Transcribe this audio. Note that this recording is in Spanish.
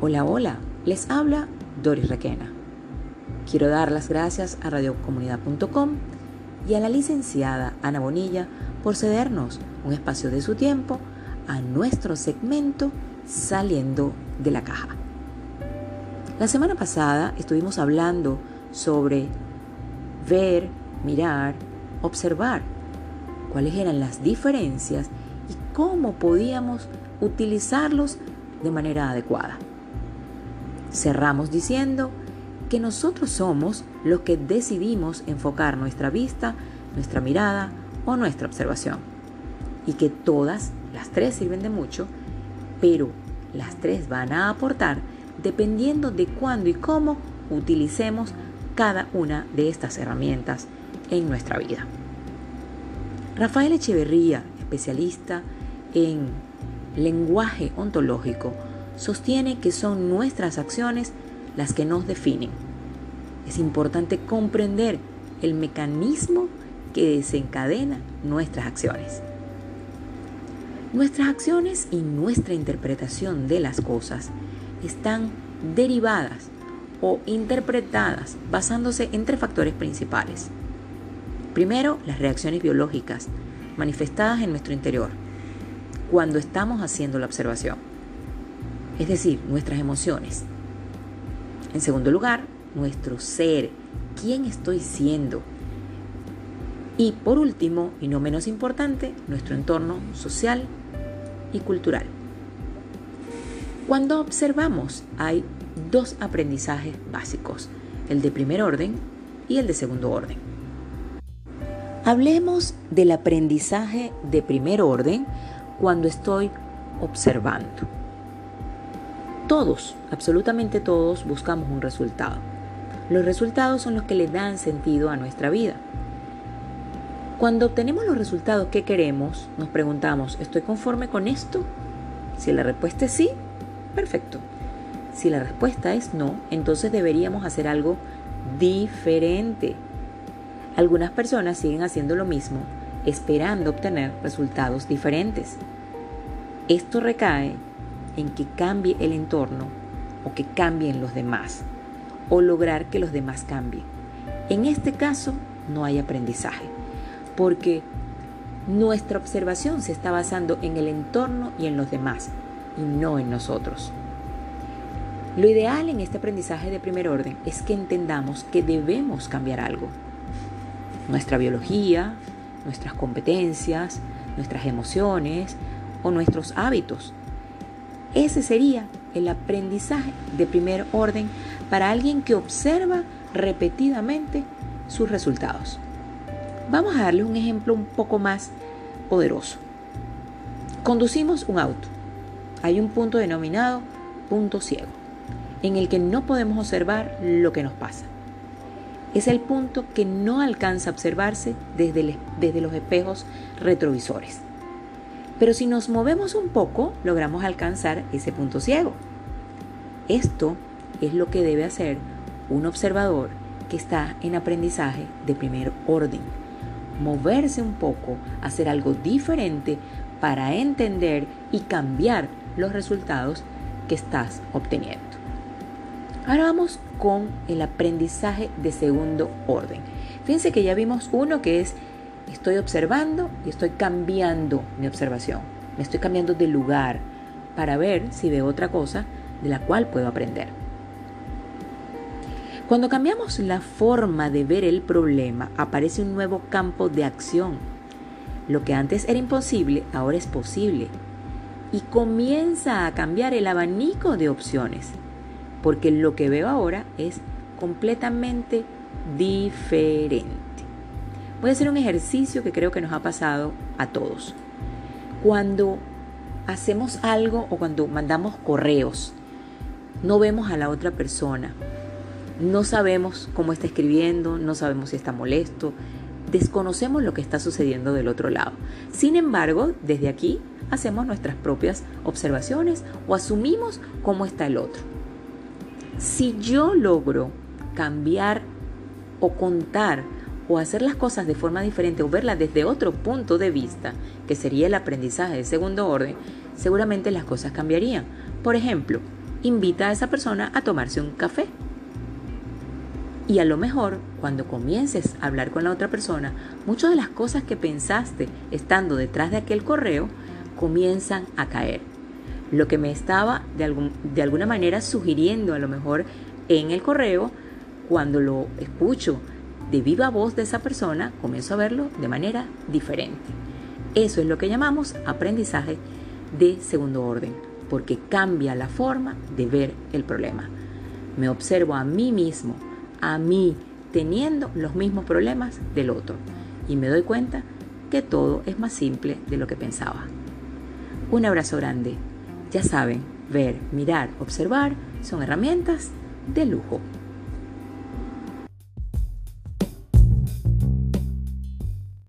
Hola, hola, les habla Doris Requena. Quiero dar las gracias a radiocomunidad.com y a la licenciada Ana Bonilla por cedernos un espacio de su tiempo a nuestro segmento Saliendo de la Caja. La semana pasada estuvimos hablando sobre ver, mirar, observar, cuáles eran las diferencias y cómo podíamos utilizarlos de manera adecuada. Cerramos diciendo que nosotros somos los que decidimos enfocar nuestra vista, nuestra mirada o nuestra observación. Y que todas, las tres sirven de mucho, pero las tres van a aportar dependiendo de cuándo y cómo utilicemos cada una de estas herramientas en nuestra vida. Rafael Echeverría, especialista en lenguaje ontológico, sostiene que son nuestras acciones las que nos definen. Es importante comprender el mecanismo que desencadena nuestras acciones. Nuestras acciones y nuestra interpretación de las cosas están derivadas o interpretadas basándose en tres factores principales. Primero, las reacciones biológicas manifestadas en nuestro interior cuando estamos haciendo la observación es decir, nuestras emociones. En segundo lugar, nuestro ser, quién estoy siendo. Y por último, y no menos importante, nuestro entorno social y cultural. Cuando observamos hay dos aprendizajes básicos, el de primer orden y el de segundo orden. Hablemos del aprendizaje de primer orden cuando estoy observando. Todos, absolutamente todos, buscamos un resultado. Los resultados son los que le dan sentido a nuestra vida. Cuando obtenemos los resultados que queremos, nos preguntamos, ¿estoy conforme con esto? Si la respuesta es sí, perfecto. Si la respuesta es no, entonces deberíamos hacer algo diferente. Algunas personas siguen haciendo lo mismo, esperando obtener resultados diferentes. Esto recae en que cambie el entorno o que cambien los demás o lograr que los demás cambien. En este caso no hay aprendizaje porque nuestra observación se está basando en el entorno y en los demás y no en nosotros. Lo ideal en este aprendizaje de primer orden es que entendamos que debemos cambiar algo. Nuestra biología, nuestras competencias, nuestras emociones o nuestros hábitos ese sería el aprendizaje de primer orden para alguien que observa repetidamente sus resultados. Vamos a darles un ejemplo un poco más poderoso. Conducimos un auto. Hay un punto denominado punto ciego, en el que no podemos observar lo que nos pasa. Es el punto que no alcanza a observarse desde, desde los espejos retrovisores. Pero si nos movemos un poco, logramos alcanzar ese punto ciego. Esto es lo que debe hacer un observador que está en aprendizaje de primer orden. Moverse un poco, hacer algo diferente para entender y cambiar los resultados que estás obteniendo. Ahora vamos con el aprendizaje de segundo orden. Fíjense que ya vimos uno que es Estoy observando y estoy cambiando mi observación. Me estoy cambiando de lugar para ver si veo otra cosa de la cual puedo aprender. Cuando cambiamos la forma de ver el problema, aparece un nuevo campo de acción. Lo que antes era imposible, ahora es posible. Y comienza a cambiar el abanico de opciones, porque lo que veo ahora es completamente diferente. Voy a hacer un ejercicio que creo que nos ha pasado a todos. Cuando hacemos algo o cuando mandamos correos, no vemos a la otra persona, no sabemos cómo está escribiendo, no sabemos si está molesto, desconocemos lo que está sucediendo del otro lado. Sin embargo, desde aquí hacemos nuestras propias observaciones o asumimos cómo está el otro. Si yo logro cambiar o contar o hacer las cosas de forma diferente o verlas desde otro punto de vista, que sería el aprendizaje de segundo orden, seguramente las cosas cambiarían. Por ejemplo, invita a esa persona a tomarse un café. Y a lo mejor, cuando comiences a hablar con la otra persona, muchas de las cosas que pensaste estando detrás de aquel correo comienzan a caer. Lo que me estaba de, de alguna manera sugiriendo a lo mejor en el correo, cuando lo escucho de viva voz de esa persona, comienzo a verlo de manera diferente. Eso es lo que llamamos aprendizaje de segundo orden, porque cambia la forma de ver el problema. Me observo a mí mismo, a mí, teniendo los mismos problemas del otro, y me doy cuenta que todo es más simple de lo que pensaba. Un abrazo grande. Ya saben, ver, mirar, observar son herramientas de lujo.